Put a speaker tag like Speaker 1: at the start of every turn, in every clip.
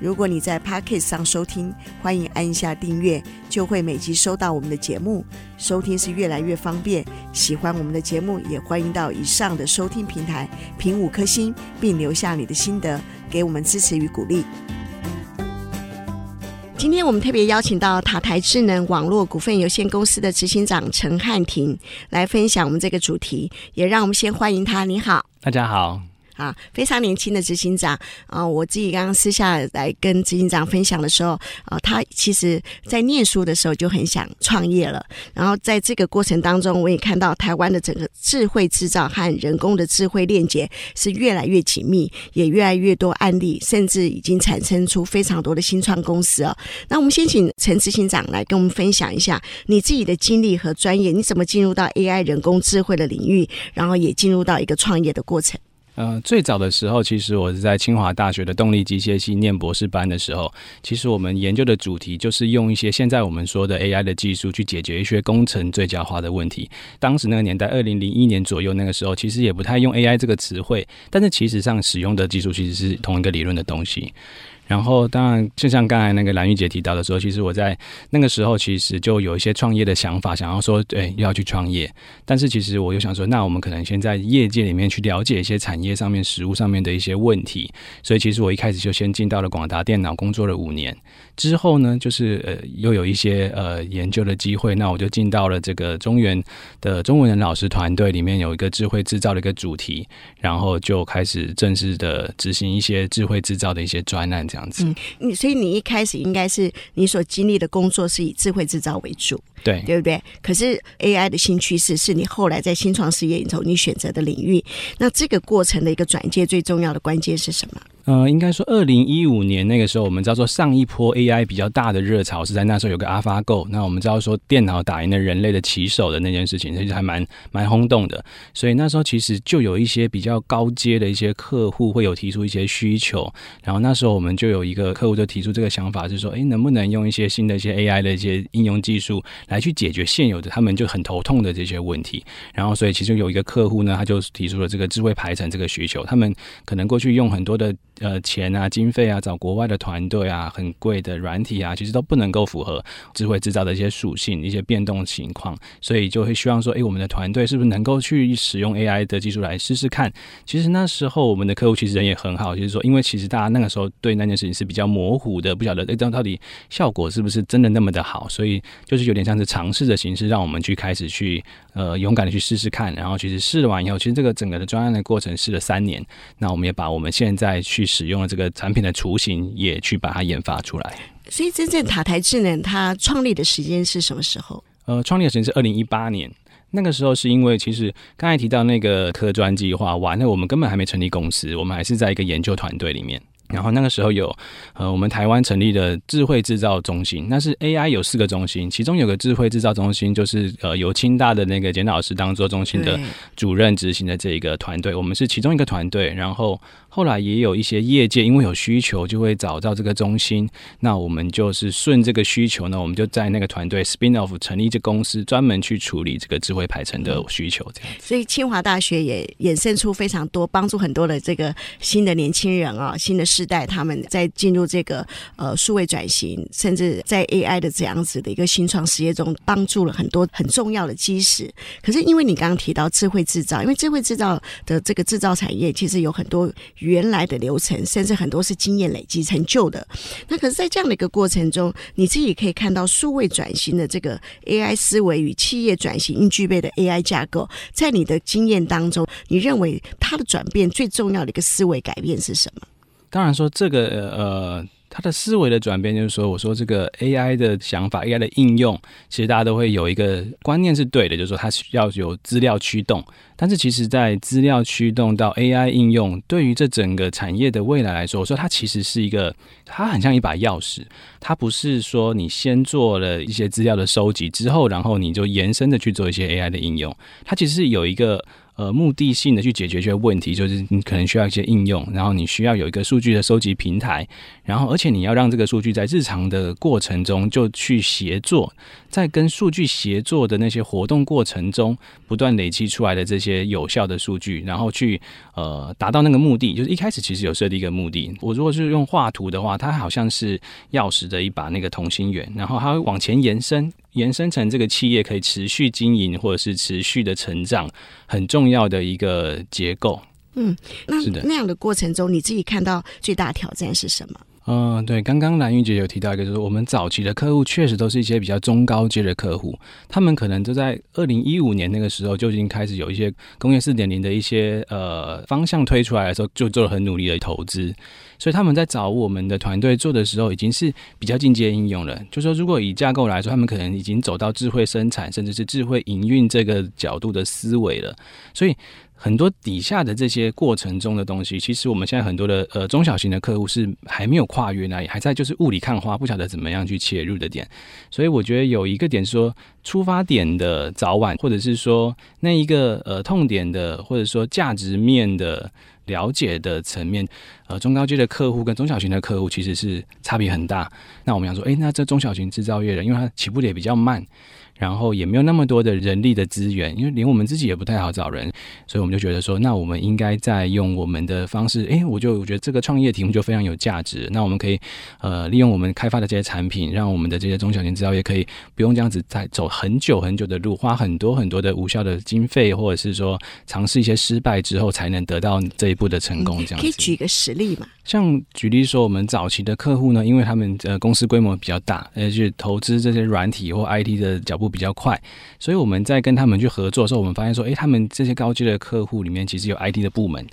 Speaker 1: 如果你在 Podcast 上收听，欢迎按一下订阅，就会每集收到我们的节目。收听是越来越方便。喜欢我们的节目，也欢迎到以上的收听平台评五颗星，并留下你的心得，给我们支持与鼓励。今天我们特别邀请到塔台智能网络股份有限公司的执行长陈汉廷来分享我们这个主题，也让我们先欢迎他。你好，
Speaker 2: 大家好。
Speaker 1: 啊，非常年轻的执行长啊！我自己刚刚私下来跟执行长分享的时候啊，他其实在念书的时候就很想创业了。然后在这个过程当中，我也看到台湾的整个智慧制造和人工的智慧链接是越来越紧密，也越来越多案例，甚至已经产生出非常多的新创公司哦。那我们先请陈执行长来跟我们分享一下你自己的经历和专业，你怎么进入到 AI 人工智慧的领域，然后也进入到一个创业的过程。
Speaker 2: 呃，最早的时候，其实我是在清华大学的动力机械系念博士班的时候，其实我们研究的主题就是用一些现在我们说的 AI 的技术去解决一些工程最佳化的问题。当时那个年代，二零零一年左右那个时候，其实也不太用 AI 这个词汇，但是其实上使用的技术其实是同一个理论的东西。然后，当然，就像刚才那个兰玉姐提到的说，其实我在那个时候其实就有一些创业的想法，想要说，对，要去创业。但是，其实我又想说，那我们可能先在业界里面去了解一些产业上面、实物上面的一些问题。所以，其实我一开始就先进到了广达电脑工作了五年。之后呢，就是呃，又有一些呃研究的机会，那我就进到了这个中原的中文人老师团队里面，有一个智慧制造的一个主题，然后就开始正式的执行一些智慧制造的一些专案。这样子，
Speaker 1: 嗯，你所以你一开始应该是你所经历的工作是以智慧制造为主，
Speaker 2: 对，
Speaker 1: 对不对？可是 AI 的新趋势是你后来在新创事业里头你选择的领域，那这个过程的一个转接最重要的关键是什么？
Speaker 2: 呃，应该说，二零一五年那个时候，我们叫做上一波 AI 比较大的热潮是在那时候有个 AlphaGo。那我们知道说，电脑打赢了人类的棋手的那件事情，其实还蛮蛮轰动的。所以那时候其实就有一些比较高阶的一些客户会有提出一些需求。然后那时候我们就有一个客户就提出这个想法，就是说，哎，能不能用一些新的一些 AI 的一些应用技术来去解决现有的他们就很头痛的这些问题。然后所以其中有一个客户呢，他就提出了这个智慧排程这个需求。他们可能过去用很多的。呃，钱啊，经费啊，找国外的团队啊，很贵的软体啊，其实都不能够符合智慧制造的一些属性、一些变动情况，所以就会希望说，诶，我们的团队是不是能够去使用 AI 的技术来试试看？其实那时候我们的客户其实人也很好，就是说，因为其实大家那个时候对那件事情是比较模糊的，不晓得诶，这样到底效果是不是真的那么的好，所以就是有点像是尝试的形式，让我们去开始去呃勇敢的去试试看。然后其实试完以后，其实这个整个的专案的过程试了三年，那我们也把我们现在去。使用了这个产品的雏形，也去把它研发出来。
Speaker 1: 所以，真正塔台智能它创立的时间是什么时候？
Speaker 2: 呃，创立的时间是二零一八年。那个时候是因为，其实刚才提到那个科专计划，完了我们根本还没成立公司，我们还是在一个研究团队里面。然后那个时候有，呃，我们台湾成立的智慧制造中心，那是 AI 有四个中心，其中有个智慧制造中心，就是呃由清大的那个简老师当做中心的主任执行的这一个团队，我们是其中一个团队，然后。后来也有一些业界因为有需求，就会找到这个中心。那我们就是顺这个需求呢，我们就在那个团队 spin off 成立一个公司，专门去处理这个智慧排程的需求。这样，
Speaker 1: 所以清华大学也衍生出非常多帮助很多的这个新的年轻人啊，新的世代他们在进入这个呃数位转型，甚至在 AI 的这样子的一个新创事业中，帮助了很多很重要的基石。可是因为你刚刚提到智慧制造，因为智慧制造的这个制造产业其实有很多。原来的流程，甚至很多是经验累积成就的。那可是，在这样的一个过程中，你自己可以看到数位转型的这个 AI 思维与企业转型应具备的 AI 架构，在你的经验当中，你认为它的转变最重要的一个思维改变是什么？
Speaker 2: 当然说这个呃。他的思维的转变，就是说，我说这个 AI 的想法，AI 的应用，其实大家都会有一个观念是对的，就是说它需要有资料驱动。但是，其实，在资料驱动到 AI 应用，对于这整个产业的未来来说，我说它其实是一个，它很像一把钥匙。它不是说你先做了一些资料的收集之后，然后你就延伸的去做一些 AI 的应用。它其实是有一个。呃目的性的去解决这些问题，就是你可能需要一些应用，然后你需要有一个数据的收集平台，然后而且你要让这个数据在日常的过程中就去协作，在跟数据协作的那些活动过程中，不断累积出来的这些有效的数据，然后去呃达到那个目的，就是一开始其实有设定一个目的。我如果是用画图的话，它好像是钥匙的一把那个同心圆，然后它会往前延伸。延伸成这个企业可以持续经营或者是持续的成长，很重要的一个结构。
Speaker 1: 嗯，那那样的过程中，你自己看到最大挑战是什么？
Speaker 2: 嗯、对，刚刚兰玉姐有提到一个，就是我们早期的客户确实都是一些比较中高阶的客户，他们可能就在二零一五年那个时候就已经开始有一些工业四点零的一些呃方向推出来的时候，就做了很努力的投资，所以他们在找我们的团队做的时候，已经是比较进阶应用了。就说如果以架构来说，他们可能已经走到智慧生产，甚至是智慧营运这个角度的思维了，所以。很多底下的这些过程中的东西，其实我们现在很多的呃中小型的客户是还没有跨越那里，还在就是雾里看花，不晓得怎么样去切入的点。所以我觉得有一个点说出发点的早晚，或者是说那一个呃痛点的，或者说价值面的了解的层面，呃中高阶的客户跟中小型的客户其实是差别很大。那我们想说，诶，那这中小型制造业的，因为它起步点也比较慢。然后也没有那么多的人力的资源，因为连我们自己也不太好找人，所以我们就觉得说，那我们应该再用我们的方式，诶，我就我觉得这个创业题目就非常有价值。那我们可以呃利用我们开发的这些产品，让我们的这些中小型制造业可以不用这样子再走很久很久的路，花很多很多的无效的经费，或者是说尝试一些失败之后才能得到这一步的成功。这样。
Speaker 1: 可以举一个实例嘛？
Speaker 2: 像举例说，我们早期的客户呢，因为他们呃公司规模比较大，而且投资这些软体或 IT 的脚步比较快，所以我们在跟他们去合作的时候，我们发现说，诶，他们这些高阶的客户里面其实有 IT 的部门。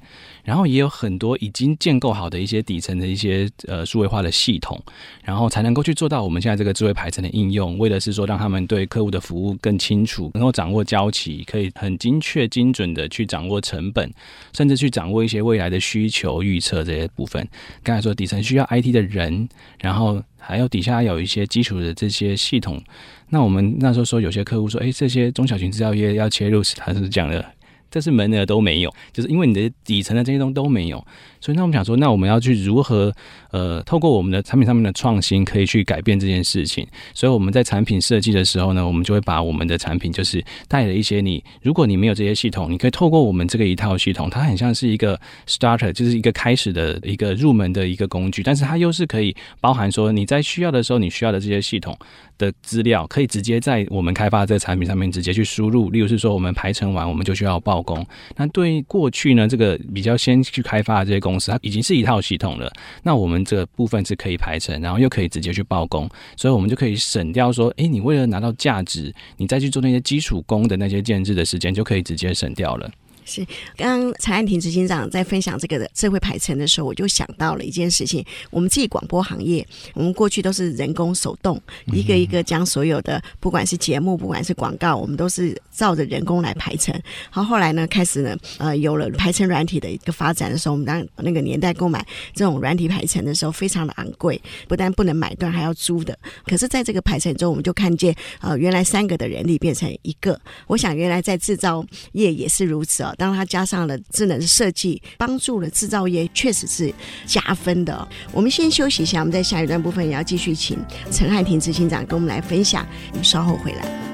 Speaker 2: 然后也有很多已经建构好的一些底层的一些呃数位化的系统，然后才能够去做到我们现在这个智慧排程的应用，为的是说让他们对客户的服务更清楚，能够掌握交期，可以很精确精准的去掌握成本，甚至去掌握一些未来的需求预测这些部分。刚才说底层需要 IT 的人，然后还有底下有一些基础的这些系统。那我们那时候说有些客户说，哎，这些中小型制造业要切入，他是讲的。这是门额都没有，就是因为你的底层的这些东西都没有，所以那我们想说，那我们要去如何呃，透过我们的产品上面的创新，可以去改变这件事情。所以我们在产品设计的时候呢，我们就会把我们的产品就是带了一些你，如果你没有这些系统，你可以透过我们这个一套系统，它很像是一个 starter，就是一个开始的一个入门的一个工具，但是它又是可以包含说你在需要的时候，你需要的这些系统的资料，可以直接在我们开发的这个产品上面直接去输入。例如是说，我们排程完，我们就需要报工。那对于过去呢，这个比较先去开发的这些工公司，它已经是一套系统了。那我们这个部分是可以排成，然后又可以直接去报工，所以我们就可以省掉说，诶，你为了拿到价值，你再去做那些基础工的那些建制的时间，就可以直接省掉了。
Speaker 1: 是，刚刚陈汉庭执行长在分享这个的智慧排程的时候，我就想到了一件事情。我们自己广播行业，我们过去都是人工手动，一个一个将所有的，不管是节目，不管是广告，我们都是照着人工来排程。好，后来呢，开始呢，呃，有了排程软体的一个发展的时候，我们当那个年代购买这种软体排程的时候，非常的昂贵，不但不能买断，还要租的。可是，在这个排程中，我们就看见，呃，原来三个的人力变成一个。我想，原来在制造业也是如此哦。当它加上了智能设计，帮助了制造业，确实是加分的。我们先休息一下，我们在下一段部分也要继续请陈汉庭执行长跟我们来分享。我们稍后回来。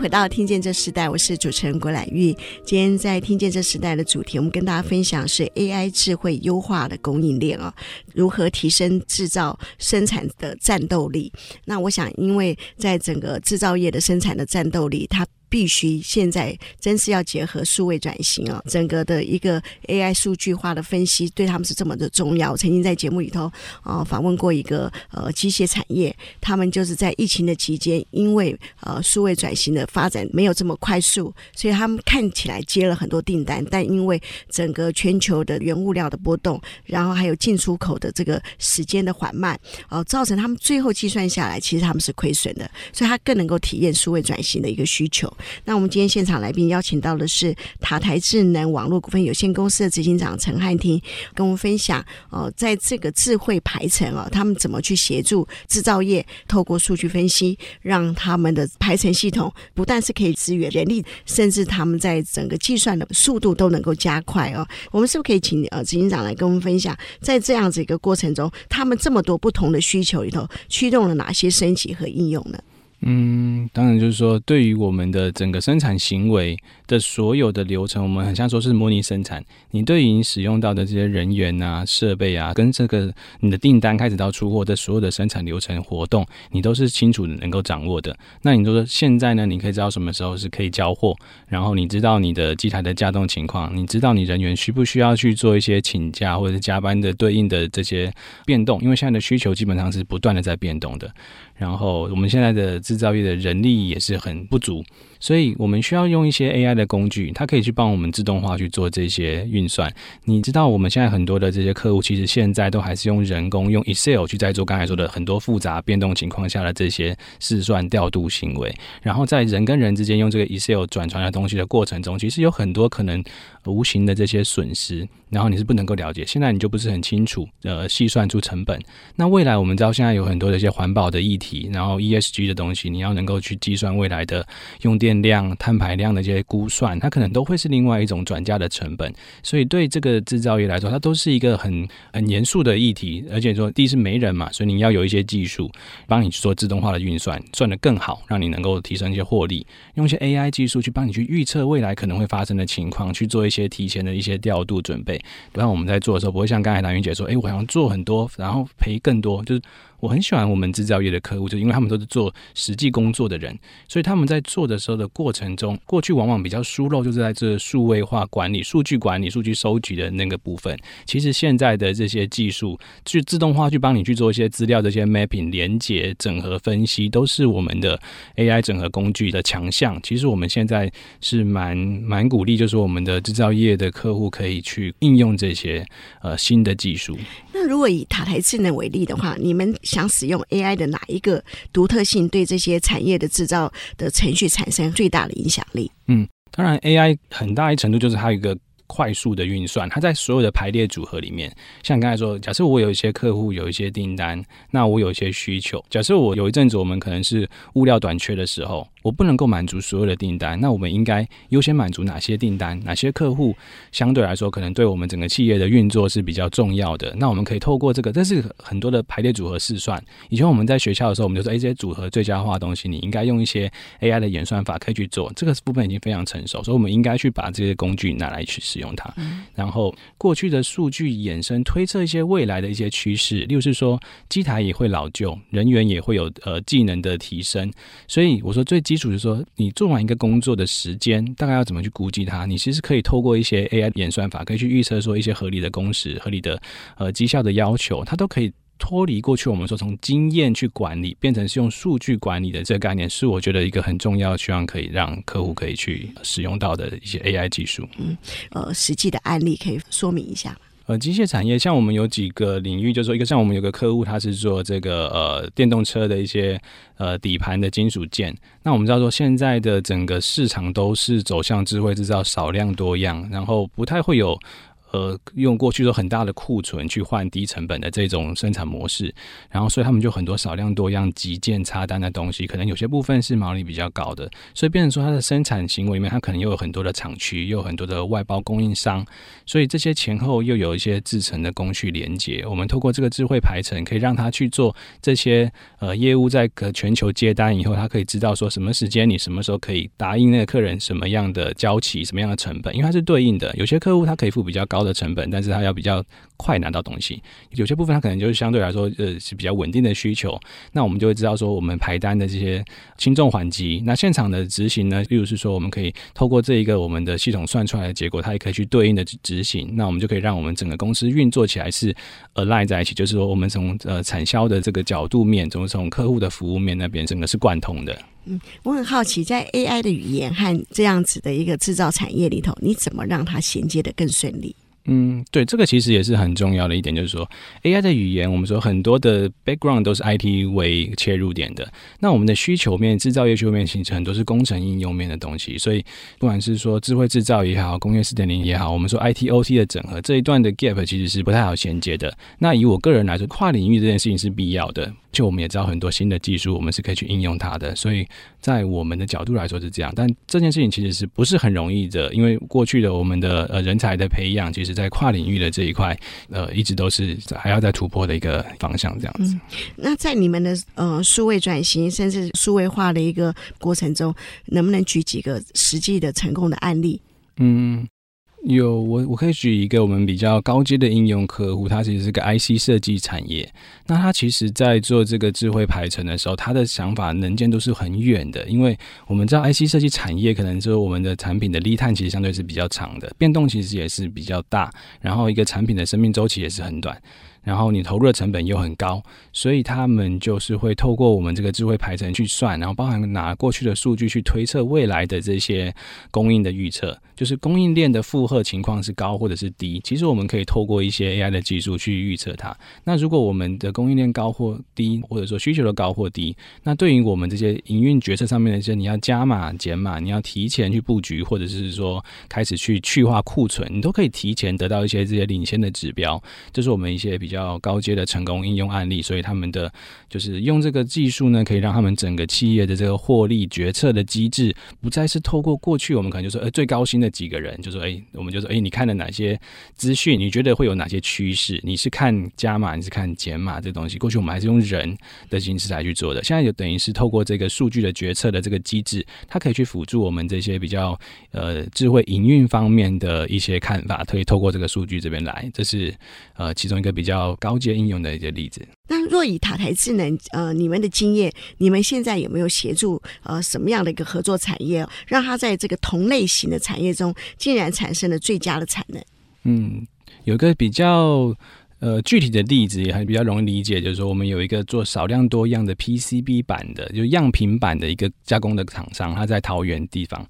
Speaker 1: 回到《听见这时代》，我是主持人郭兰玉。今天在《听见这时代》的主题，我们跟大家分享是 AI 智慧优化的供应链啊，如何提升制造生产的战斗力？那我想，因为在整个制造业的生产的战斗力，它必须现在真是要结合数位转型啊，整个的一个 AI 数据化的分析对他们是这么的重要。我曾经在节目里头啊访问过一个呃机械产业，他们就是在疫情的期间，因为呃数位转型的发展没有这么快速，所以他们看起来接了很多订单，但因为整个全球的原物料的波动，然后还有进出口的这个时间的缓慢，哦、呃，造成他们最后计算下来，其实他们是亏损的，所以他更能够体验数位转型的一个需求。那我们今天现场来宾邀请到的是塔台智能网络股份有限公司的执行长陈汉廷，跟我们分享哦，在这个智慧排程哦，他们怎么去协助制造业，透过数据分析，让他们的排程系统不但是可以支援人力，甚至他们在整个计算的速度都能够加快哦。我们是不是可以请呃执行长来跟我们分享，在这样子一个过程中，他们这么多不同的需求里头，驱动了哪些升级和应用呢？
Speaker 2: 嗯，当然就是说，对于我们的整个生产行为的所有的流程，我们很像说是模拟生产。你对于你使用到的这些人员啊、设备啊，跟这个你的订单开始到出货的所有的生产流程活动，你都是清楚能够掌握的。那你说现在呢，你可以知道什么时候是可以交货，然后你知道你的机台的稼动情况，你知道你人员需不需要去做一些请假或者是加班的对应的这些变动，因为现在的需求基本上是不断的在变动的。然后我们现在的制造业的人力也是很不足。所以我们需要用一些 AI 的工具，它可以去帮我们自动化去做这些运算。你知道，我们现在很多的这些客户，其实现在都还是用人工用 Excel 去在做刚才说的很多复杂变动情况下的这些试算调度行为。然后在人跟人之间用这个 Excel 转传的东西的过程中，其实有很多可能无形的这些损失。然后你是不能够了解，现在你就不是很清楚，呃，细算出成本。那未来我们知道，现在有很多的一些环保的议题，然后 ESG 的东西，你要能够去计算未来的用电。电量、碳排量的这些估算，它可能都会是另外一种转嫁的成本，所以对这个制造业来说，它都是一个很很严肃的议题。而且说，第一是没人嘛，所以你要有一些技术帮你去做自动化的运算，算得更好，让你能够提升一些获利。用一些 AI 技术去帮你去预测未来可能会发生的情况，去做一些提前的一些调度准备。不然我们在做的时候，不会像刚才兰云姐说：“哎，我想做很多，然后赔更多。”就是。我很喜欢我们制造业的客户，就因为他们都是做实际工作的人，所以他们在做的时候的过程中，过去往往比较疏漏，就是在这数位化管理、数据管理、数据收集的那个部分。其实现在的这些技术，去自动化去帮你去做一些资料、这些 mapping、连接、整合、分析，都是我们的 AI 整合工具的强项。其实我们现在是蛮蛮鼓励，就是我们的制造业的客户可以去应用这些呃新的技术。
Speaker 1: 那如果以塔台智能为例的话，你们想使用 AI 的哪一个独特性，对这些产业的制造的程序产生最大的影响力？
Speaker 2: 嗯，当然，AI 很大一程度就是它有一个快速的运算，它在所有的排列组合里面，像刚才说，假设我有一些客户有一些订单，那我有一些需求，假设我有一阵子我们可能是物料短缺的时候。我不能够满足所有的订单，那我们应该优先满足哪些订单？哪些客户相对来说可能对我们整个企业的运作是比较重要的？那我们可以透过这个，这是很多的排列组合试算。以前我们在学校的时候，我们就说，哎，这些组合最佳化的东西，你应该用一些 AI 的演算法可以去做。这个部分已经非常成熟，所以我们应该去把这些工具拿来去使用它。嗯、然后过去的数据衍生推测一些未来的一些趋势，例如是说机台也会老旧，人员也会有呃技能的提升。所以我说最基础是说，你做完一个工作的时间，大概要怎么去估计它？你其实可以透过一些 AI 演算法，可以去预测说一些合理的工时、合理的呃绩效的要求，它都可以脱离过去我们说从经验去管理，变成是用数据管理的这个概念，是我觉得一个很重要，希望可以让客户可以去使用到的一些 AI 技术。嗯，
Speaker 1: 呃，实际的案例可以说明一下？
Speaker 2: 呃，机械产业像我们有几个领域，就是说一个像我们有个客户，他是做这个呃电动车的一些呃底盘的金属件。那我们知道说现在的整个市场都是走向智慧制造，少量多样，然后不太会有。呃，用过去说很大的库存去换低成本的这种生产模式，然后所以他们就很多少量多样、急件插单的东西，可能有些部分是毛利比较高的，所以变成说它的生产行为里面，它可能又有很多的厂区，又有很多的外包供应商，所以这些前后又有一些制成的工序连接。我们透过这个智慧排程，可以让他去做这些呃业务，在全球接单以后，他可以知道说什么时间你什么时候可以答应那个客人什么样的交期、什么样的成本，因为它是对应的。有些客户他可以付比较高。高的成本，但是它要比较快拿到东西。有些部分它可能就是相对来说，呃，是比较稳定的需求。那我们就会知道说，我们排单的这些轻重缓急，那现场的执行呢，例如是说，我们可以透过这一个我们的系统算出来的结果，它也可以去对应的执行。那我们就可以让我们整个公司运作起来是 align 在一起，就是说，我们从呃产销的这个角度面，从从客户的服务面那边，整个是贯通的。
Speaker 1: 嗯，我很好奇，在 AI 的语言和这样子的一个制造产业里头，你怎么让它衔接得更顺利？
Speaker 2: 嗯，对，这个其实也是很重要的一点，就是说 AI 的语言，我们说很多的 background 都是 IT 为切入点的。那我们的需求面、制造业需求面，形成很多是工程应用面的东西。所以，不管是说智慧制造也好，工业四点零也好，我们说 IT OT 的整合这一段的 gap 其实是不太好衔接的。那以我个人来说，跨领域这件事情是必要的。就我们也知道很多新的技术，我们是可以去应用它的。所以在我们的角度来说是这样，但这件事情其实是不是很容易的，因为过去的我们的呃人才的培养，其实。在跨领域的这一块，呃，一直都是还要在突破的一个方向，这样子。
Speaker 1: 嗯，那在你们的呃数位转型甚至数位化的一个过程中，能不能举几个实际的成功的案例？
Speaker 2: 嗯。有我，我可以举一个我们比较高阶的应用客户，它其实是个 IC 设计产业。那它其实在做这个智慧排程的时候，它的想法能见度是很远的，因为我们知道 IC 设计产业可能就是我们的产品的 lead time 其实相对是比较长的，变动其实也是比较大，然后一个产品的生命周期也是很短。然后你投入的成本又很高，所以他们就是会透过我们这个智慧排程去算，然后包含拿过去的数据去推测未来的这些供应的预测，就是供应链的负荷情况是高或者是低。其实我们可以透过一些 AI 的技术去预测它。那如果我们的供应链高或低，或者说需求的高或低，那对于我们这些营运决策上面的一些，你要加码减码，你要提前去布局，或者是说开始去去化库存，你都可以提前得到一些这些领先的指标。这是我们一些比较。较高阶的成功应用案例，所以他们的就是用这个技术呢，可以让他们整个企业的这个获利决策的机制，不再是透过过去我们可能就说，呃，最高薪的几个人，就说，哎，我们就说，哎，你看了哪些资讯？你觉得会有哪些趋势？你是看加码，你是看减码这东西？过去我们还是用人的形式来去做的，现在就等于是透过这个数据的决策的这个机制，它可以去辅助我们这些比较呃智慧营运方面的一些看法，可以透过这个数据这边来，这是呃其中一个比较。高阶应用的一些例子。
Speaker 1: 那若以塔台智能，呃，你们的经验，你们现在有没有协助呃什么样的一个合作产业，让它在这个同类型的产业中，竟然产生了最佳的产能？
Speaker 2: 嗯，有一个比较呃具体的例子，也还比较容易理解，就是说我们有一个做少量多样的 PCB 板的，就样品版的一个加工的厂商，他在桃园地方。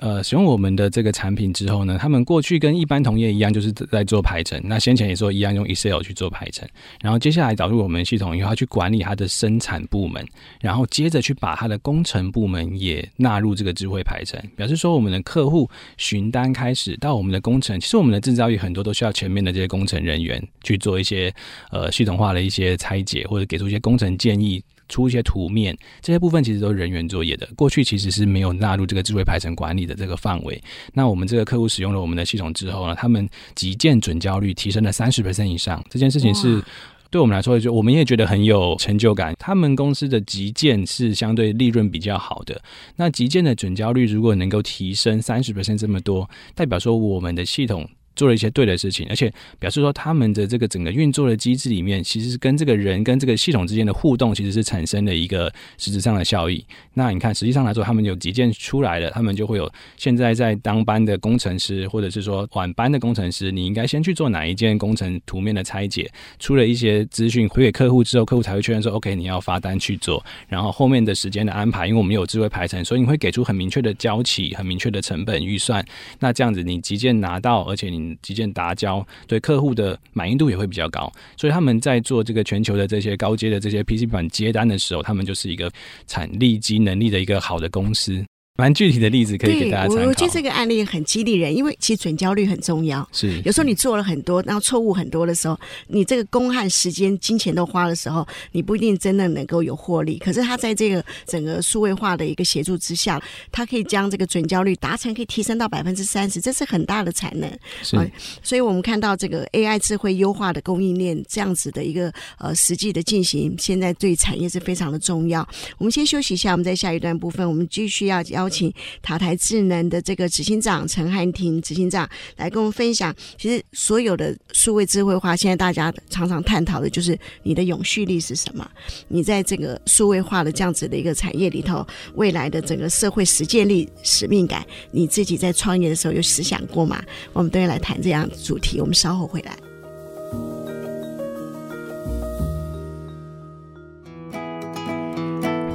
Speaker 2: 呃，使用我们的这个产品之后呢，他们过去跟一般同业一样，就是在做排程。那先前也说一样用 Excel 去做排程，然后接下来导入我们系统以后，他去管理他的生产部门，然后接着去把他的工程部门也纳入这个智慧排程，表示说我们的客户询单开始到我们的工程，其实我们的制造业很多都需要前面的这些工程人员去做一些呃系统化的一些拆解，或者给出一些工程建议。出一些图面，这些部分其实都是人员作业的。过去其实是没有纳入这个智慧排程管理的这个范围。那我们这个客户使用了我们的系统之后呢，他们急件准交率提升了三十 percent 以上。这件事情是对我们来说，就我们也觉得很有成就感。他们公司的急件是相对利润比较好的。那急件的准交率如果能够提升三十 percent 这么多，代表说我们的系统。做了一些对的事情，而且表示说他们的这个整个运作的机制里面，其实是跟这个人跟这个系统之间的互动，其实是产生了一个实质上的效益。那你看，实际上来说，他们有急件出来了，他们就会有现在在当班的工程师，或者是说晚班的工程师，你应该先去做哪一件工程图面的拆解，出了一些资讯回给客户之后，客户才会确认说 OK，你要发单去做，然后后面的时间的安排，因为我们有智慧排程，所以你会给出很明确的交期、很明确的成本预算。那这样子，你急件拿到，而且你急件达交，对客户的满意度也会比较高，所以他们在做这个全球的这些高阶的这些 PC 板接单的时候，他们就是一个产力及能力的一个好的公司。蛮具体的例子可以给大家参考。
Speaker 1: 我觉得这个案例很激励人，因为其实准焦率很重要。
Speaker 2: 是，
Speaker 1: 有时候你做了很多，然后错误很多的时候，你这个工和时间、金钱都花的时候，你不一定真的能够有获利。可是他在这个整个数位化的一个协助之下，他可以将这个准焦率达成，可以提升到百分之三十，这是很大的产能。
Speaker 2: 是、
Speaker 1: 呃，所以我们看到这个 AI 智慧优化的供应链这样子的一个呃实际的进行，现在对产业是非常的重要。我们先休息一下，我们在下一段部分，我们继续要邀请塔台智能的这个执行长陈汉廷执行长来跟我们分享，其实所有的数位智慧化，现在大家常常探讨的就是你的永续力是什么？你在这个数位化的这样子的一个产业里头，未来的整个社会实践力、使命感，你自己在创业的时候有思想过吗？我们都要来谈这样主题。我们稍后回来。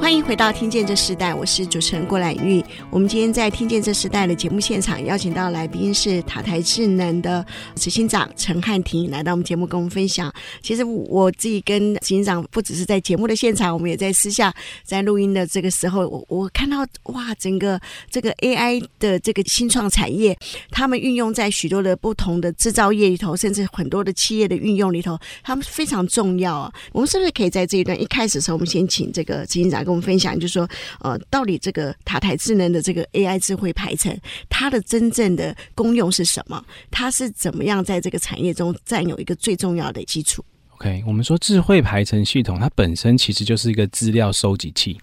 Speaker 1: 欢迎回到《听见这时代》，我是主持人郭兰玉。我们今天在《听见这时代》的节目现场，邀请到来宾是塔台智能的执行长陈汉廷来到我们节目跟我们分享。其实我自己跟执行长不只是在节目的现场，我们也在私下在录音的这个时候，我我看到哇，整个这个 AI 的这个新创产业，他们运用在许多的不同的制造业里头，甚至很多的企业的运用里头，他们非常重要啊。我们是不是可以在这一段一开始的时候，我们先请这个执行长跟分享，就是说，呃，到底这个塔台智能的这个 AI 智慧排程，它的真正的功用是什么？它是怎么样在这个产业中占有一个最重要的基础
Speaker 2: ？OK，我们说智慧排程系统，它本身其实就是一个资料收集器，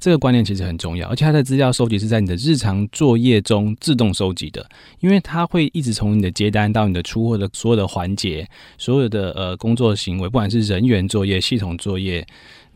Speaker 2: 这个观念其实很重要，而且它的资料收集是在你的日常作业中自动收集的，因为它会一直从你的接单到你的出货的所有的环节，所有的呃工作行为，不管是人员作业、系统作业。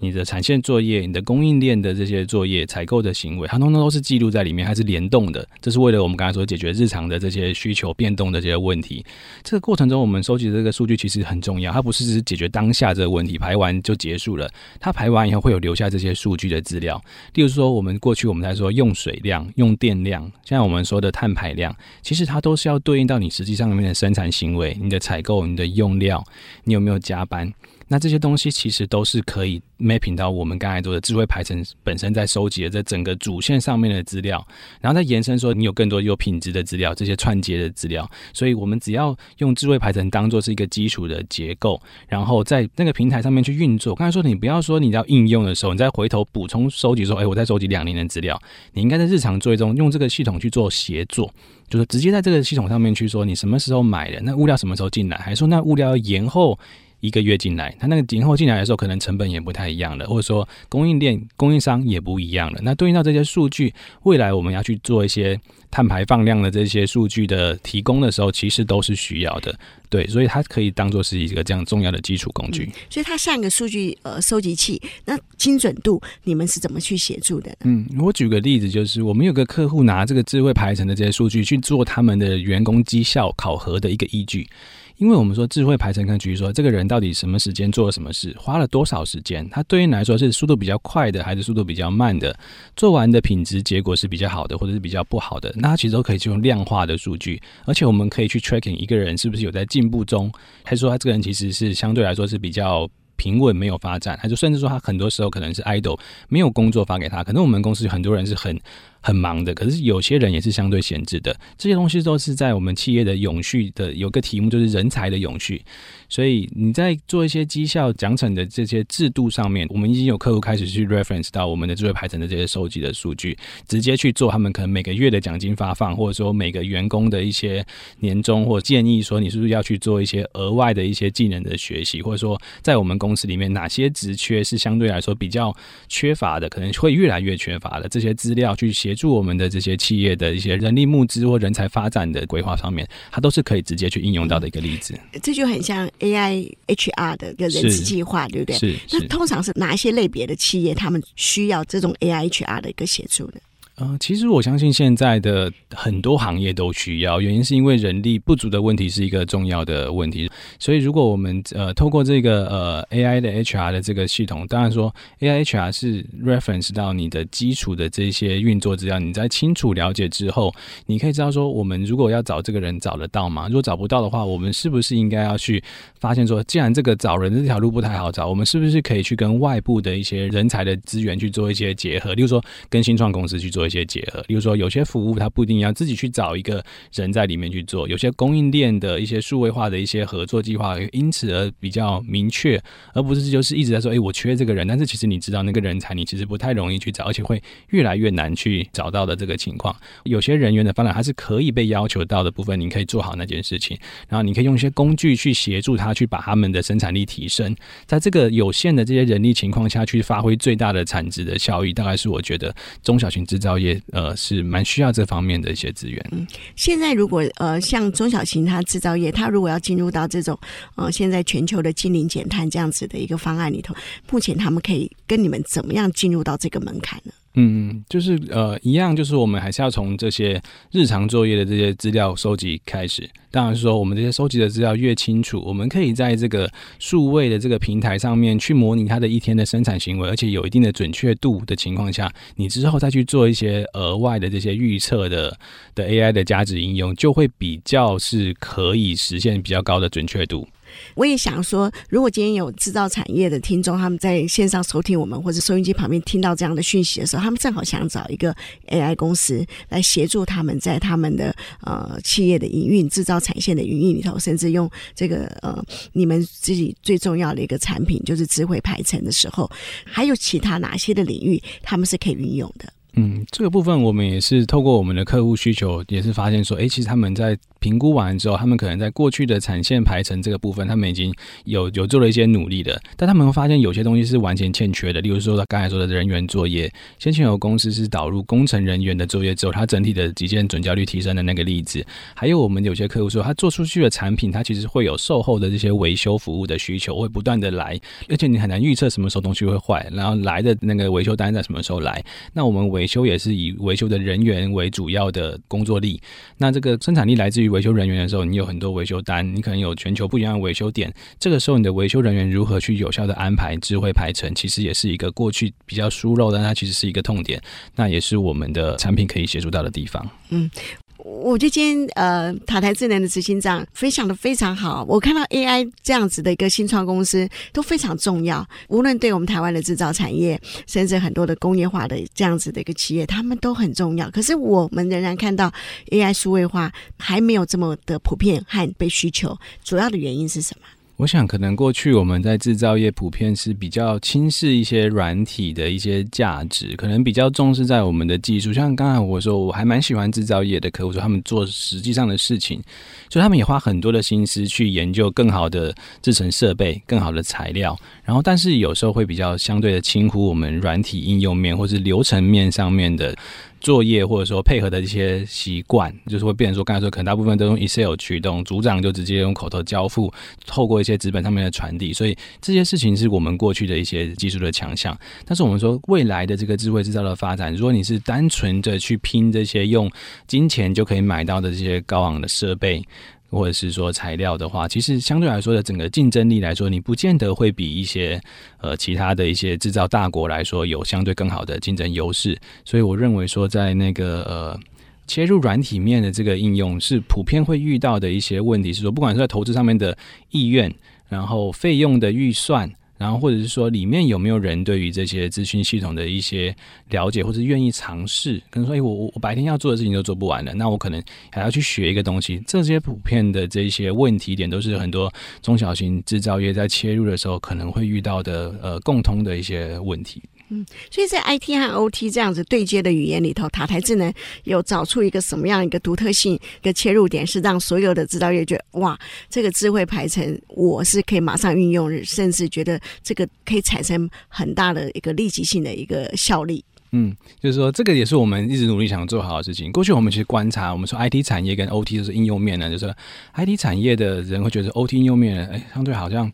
Speaker 2: 你的产线作业、你的供应链的这些作业、采购的行为，它通通都是记录在里面，还是联动的。这是为了我们刚才说解决日常的这些需求变动的这些问题。这个过程中，我们收集的这个数据其实很重要，它不是只是解决当下这个问题，排完就结束了。它排完以后会有留下这些数据的资料。例如说，我们过去我们在说用水量、用电量，现在我们说的碳排量，其实它都是要对应到你实际上面的生产行为、你的采购、你的用料，你有没有加班。那这些东西其实都是可以 mapping 到我们刚才做的智慧排程本身在收集的这整个主线上面的资料，然后再延伸说你有更多有品质的资料，这些串接的资料。所以我们只要用智慧排程当做是一个基础的结构，然后在那个平台上面去运作。刚才说你不要说你要应用的时候，你再回头补充收集说，哎，我在收集两年的资料。你应该在日常作业中用这个系统去做协作，就是直接在这个系统上面去说你什么时候买的，那物料什么时候进来，还说那物料要延后。一个月进来，他那个延后进来的时候，可能成本也不太一样了，或者说供应链供应商也不一样了。那对应到这些数据，未来我们要去做一些碳排放量的这些数据的提供的时候，其实都是需要的。对，所以它可以当做是一个这样重要的基础工具。
Speaker 1: 嗯、所以它像一个数据呃收集器，那精准度你们是怎么去协助的？
Speaker 2: 嗯，我举个例子，就是我们有个客户拿这个智慧排程的这些数据去做他们的员工绩效考核的一个依据。因为我们说智慧排程，可以举说这个人到底什么时间做了什么事，花了多少时间，他对应来说是速度比较快的，还是速度比较慢的，做完的品质结果是比较好的，或者是比较不好的，那他其实都可以去用量化的数据，而且我们可以去 tracking 一个人是不是有在进步中，还是说他这个人其实是相对来说是比较平稳没有发展，还是甚至说他很多时候可能是 idle 没有工作发给他，可能我们公司很多人是很。很忙的，可是有些人也是相对闲置的。这些东西都是在我们企业的永续的有个题目，就是人才的永续。所以你在做一些绩效奖惩的这些制度上面，我们已经有客户开始去 reference 到我们的智慧排程的这些收集的数据，直接去做他们可能每个月的奖金发放，或者说每个员工的一些年终或建议，说你是不是要去做一些额外的一些技能的学习，或者说在我们公司里面哪些职缺是相对来说比较缺乏的，可能会越来越缺乏的这些资料去。协助我们的这些企业的一些人力募资或人才发展的规划上面，它都是可以直接去应用到的一个例子。
Speaker 1: 这就很像 AI HR 的一个人事计划，对不
Speaker 2: 对？
Speaker 1: 那通常是哪一些类别的企业，他们需要这种 AI HR 的一个协助呢？
Speaker 2: 呃，其实我相信现在的很多行业都需要，原因是因为人力不足的问题是一个重要的问题。所以如果我们呃透过这个呃 AI 的 HR 的这个系统，当然说 AI HR 是 reference 到你的基础的这些运作资料，你在清楚了解之后，你可以知道说，我们如果要找这个人找得到吗？如果找不到的话，我们是不是应该要去发现说，既然这个找人的这条路不太好找，我们是不是可以去跟外部的一些人才的资源去做一些结合？例如说跟新创公司去做。做一些结合，比如说有些服务它不一定要自己去找一个人在里面去做，有些供应链的一些数位化的一些合作计划，因此而比较明确，而不是就是一直在说，哎，我缺这个人，但是其实你知道那个人才你其实不太容易去找，而且会越来越难去找到的这个情况。有些人员的发展还是可以被要求到的部分，你可以做好那件事情，然后你可以用一些工具去协助他去把他们的生产力提升，在这个有限的这些人力情况下去发挥最大的产值的效益，大概是我觉得中小型制造。业呃是蛮需要这方面的一些资源。
Speaker 1: 嗯，现在如果呃像中小型它制造业，它如果要进入到这种呃现在全球的净零减碳这样子的一个方案里头，目前他们可以跟你们怎么样进入到这个门槛呢？
Speaker 2: 嗯，就是呃，一样，就是我们还是要从这些日常作业的这些资料收集开始。当然说，我们这些收集的资料越清楚，我们可以在这个数位的这个平台上面去模拟它的一天的生产行为，而且有一定的准确度的情况下，你之后再去做一些额外的这些预测的的 AI 的价值应用，就会比较是可以实现比较高的准确度。
Speaker 1: 我也想说，如果今天有制造产业的听众，他们在线上收听我们，或者收音机旁边听到这样的讯息的时候，他们正好想找一个 AI 公司来协助他们在他们的呃企业的营运、制造产线的营运里头，甚至用这个呃你们自己最重要的一个产品，就是智慧排程的时候，还有其他哪些的领域他们是可以运用的？
Speaker 2: 嗯，这个部分我们也是透过我们的客户需求，也是发现说，哎，其实他们在评估完之后，他们可能在过去的产线排程这个部分，他们已经有有做了一些努力的，但他们会发现有些东西是完全欠缺的。例如说，他刚才说的人员作业，先前有公司是导入工程人员的作业之后，它整体的极限准交率提升的那个例子，还有我们有些客户说，他做出去的产品，它其实会有售后的这些维修服务的需求，会不断的来，而且你很难预测什么时候东西会坏，然后来的那个维修单在什么时候来，那我们维维修也是以维修的人员为主要的工作力，那这个生产力来自于维修人员的时候，你有很多维修单，你可能有全球不一样的维修点，这个时候你的维修人员如何去有效的安排智慧排程，其实也是一个过去比较疏漏，但它其实是一个痛点，那也是我们的产品可以协助到的地方。嗯。
Speaker 1: 我觉得今天呃，塔台智能的执行长分享的非常好。我看到 AI 这样子的一个新创公司都非常重要，无论对我们台湾的制造产业，甚至很多的工业化的这样子的一个企业，他们都很重要。可是我们仍然看到 AI 数位化还没有这么的普遍和被需求，主要的原因是什么？
Speaker 2: 我想，可能过去我们在制造业普遍是比较轻视一些软体的一些价值，可能比较重视在我们的技术。像刚才我说，我还蛮喜欢制造业的客户说，他们做实际上的事情，所以他们也花很多的心思去研究更好的制成设备、更好的材料。然后，但是有时候会比较相对的轻忽我们软体应用面或是流程面上面的。作业或者说配合的一些习惯，就是会变成说，刚才说可能大部分都用 Excel 驱动，组长就直接用口头交付，透过一些纸本上面的传递，所以这些事情是我们过去的一些技术的强项。但是我们说未来的这个智慧制造的发展，如果你是单纯的去拼这些用金钱就可以买到的这些高昂的设备。或者是说材料的话，其实相对来说的整个竞争力来说，你不见得会比一些呃其他的一些制造大国来说有相对更好的竞争优势。所以我认为说，在那个呃切入软体面的这个应用，是普遍会遇到的一些问题，是说不管是在投资上面的意愿，然后费用的预算。然后，或者是说，里面有没有人对于这些资讯系统的一些了解，或者愿意尝试？可能说，哎，我我我白天要做的事情都做不完了，那我可能还要去学一个东西。这些普遍的这些问题点，都是很多中小型制造业在切入的时候可能会遇到的呃共通的一些问题。
Speaker 1: 嗯，所以在 IT 和 OT 这样子对接的语言里头，塔台智能有找出一个什么样一个独特性、一个切入点，是让所有的制造业觉得哇，这个智慧排程我是可以马上运用，甚至觉得这个可以产生很大的一个立即性的一个效力。
Speaker 2: 嗯，就是说这个也是我们一直努力想做好的事情。过去我们其实观察，我们说 IT 产业跟 OT 就是应用面呢，就是 IT 产业的人会觉得 OT 应用面，哎，相对好像。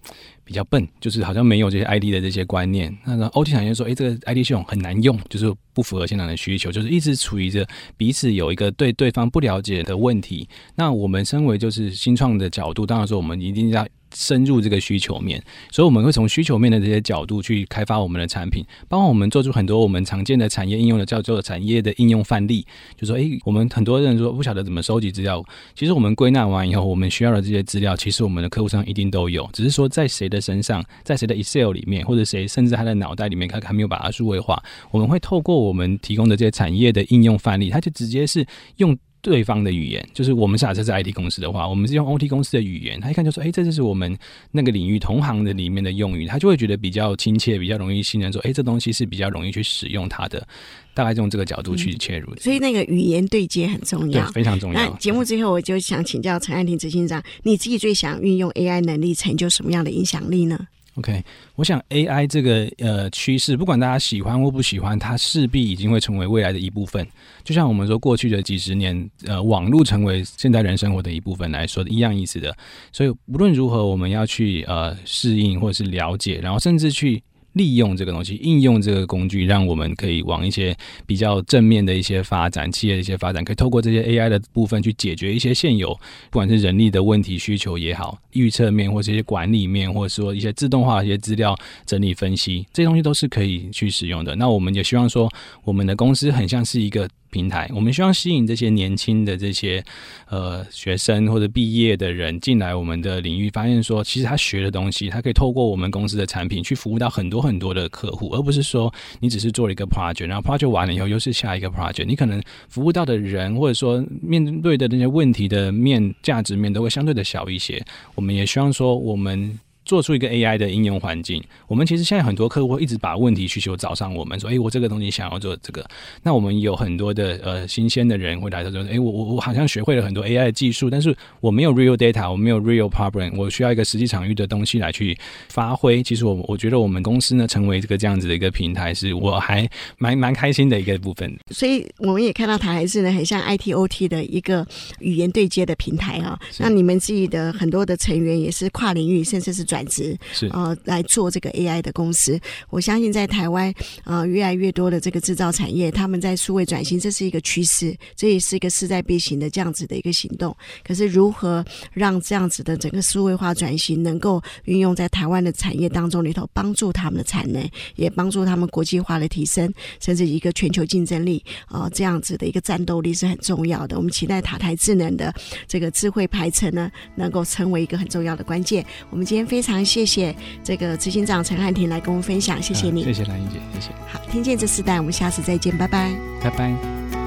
Speaker 2: 比较笨，就是好像没有这些 ID 的这些观念。那 OT 产业说，诶，这个 ID 系统很难用，就是不符合现场的需求，就是一直处于着彼此有一个对对方不了解的问题。那我们身为就是新创的角度，当然说我们一定要。深入这个需求面，所以我们会从需求面的这些角度去开发我们的产品，包括我们做出很多我们常见的产业应用的叫做产业的应用范例。就说，诶，我们很多人说不晓得怎么收集资料，其实我们归纳完以后，我们需要的这些资料，其实我们的客户上一定都有，只是说在谁的身上，在谁的 Excel 里面，或者谁甚至他的脑袋里面，他还没有把它数位化。我们会透过我们提供的这些产业的应用范例，它就直接是用。对方的语言，就是我们假设是 IT 公司的话，我们是用 OT 公司的语言，他一看就说：“哎，这就是我们那个领域同行的里面的用语。”他就会觉得比较亲切，比较容易信任，说：“哎，这东西是比较容易去使用它的。”大概用这个角度去切入，
Speaker 1: 所以那个语言对接很重要，
Speaker 2: 对，非常重要。
Speaker 1: 那节目最后，我就想请教陈安婷执行长，你自己最想运用 AI 能力成就什么样的影响力呢
Speaker 2: ？OK，我想 AI 这个呃趋势，不管大家喜欢或不喜欢，它势必已经会成为未来的一部分。就像我们说过去的几十年，呃，网络成为现代人生活的一部分来说的一样意思的。所以无论如何，我们要去呃适应或者是了解，然后甚至去。利用这个东西，应用这个工具，让我们可以往一些比较正面的一些发展，企业的一些发展，可以透过这些 AI 的部分去解决一些现有，不管是人力的问题需求也好，预测面或这些管理面，或者说一些自动化一些资料整理分析，这些东西都是可以去使用的。那我们也希望说，我们的公司很像是一个。平台，我们希望吸引这些年轻的这些呃学生或者毕业的人进来我们的领域，发现说，其实他学的东西，他可以透过我们公司的产品去服务到很多很多的客户，而不是说你只是做了一个 project，然后 project 完了以后又是下一个 project，你可能服务到的人或者说面对的那些问题的面价值面都会相对的小一些。我们也希望说我们。做出一个 AI 的应用环境，我们其实现在很多客户会一直把问题需求找上我们，说：“哎，我这个东西想要做这个。”那我们有很多的呃新鲜的人会来说：“哎，我我我好像学会了很多 AI 的技术，但是我没有 real data，我没有 real problem，我需要一个实际场域的东西来去发挥。”其实我我觉得我们公司呢，成为这个这样子的一个平台，是我还蛮蛮开心的一个部分。
Speaker 1: 所以我们也看到台还是呢，很像 ITOT 的一个语言对接的平台啊。那你们自己的很多的成员也是跨领域，甚至是转。职
Speaker 2: 是
Speaker 1: 呃来做这个 AI 的公司，我相信在台湾呃越来越多的这个制造产业，他们在数位转型，这是一个趋势，这也是一个势在必行的这样子的一个行动。可是如何让这样子的整个数位化转型能够运用在台湾的产业当中里头，帮助他们的产能，也帮助他们国际化的提升，甚至一个全球竞争力啊、呃，这样子的一个战斗力是很重要的。我们期待塔台智能的这个智慧排程呢，能够成为一个很重要的关键。我们今天非常。谢谢这个执行长陈汉廷来跟我们分享，谢谢你，
Speaker 2: 谢谢兰英姐，谢谢。
Speaker 1: 好，听见这四代，我们下次再见，拜拜，
Speaker 2: 拜拜。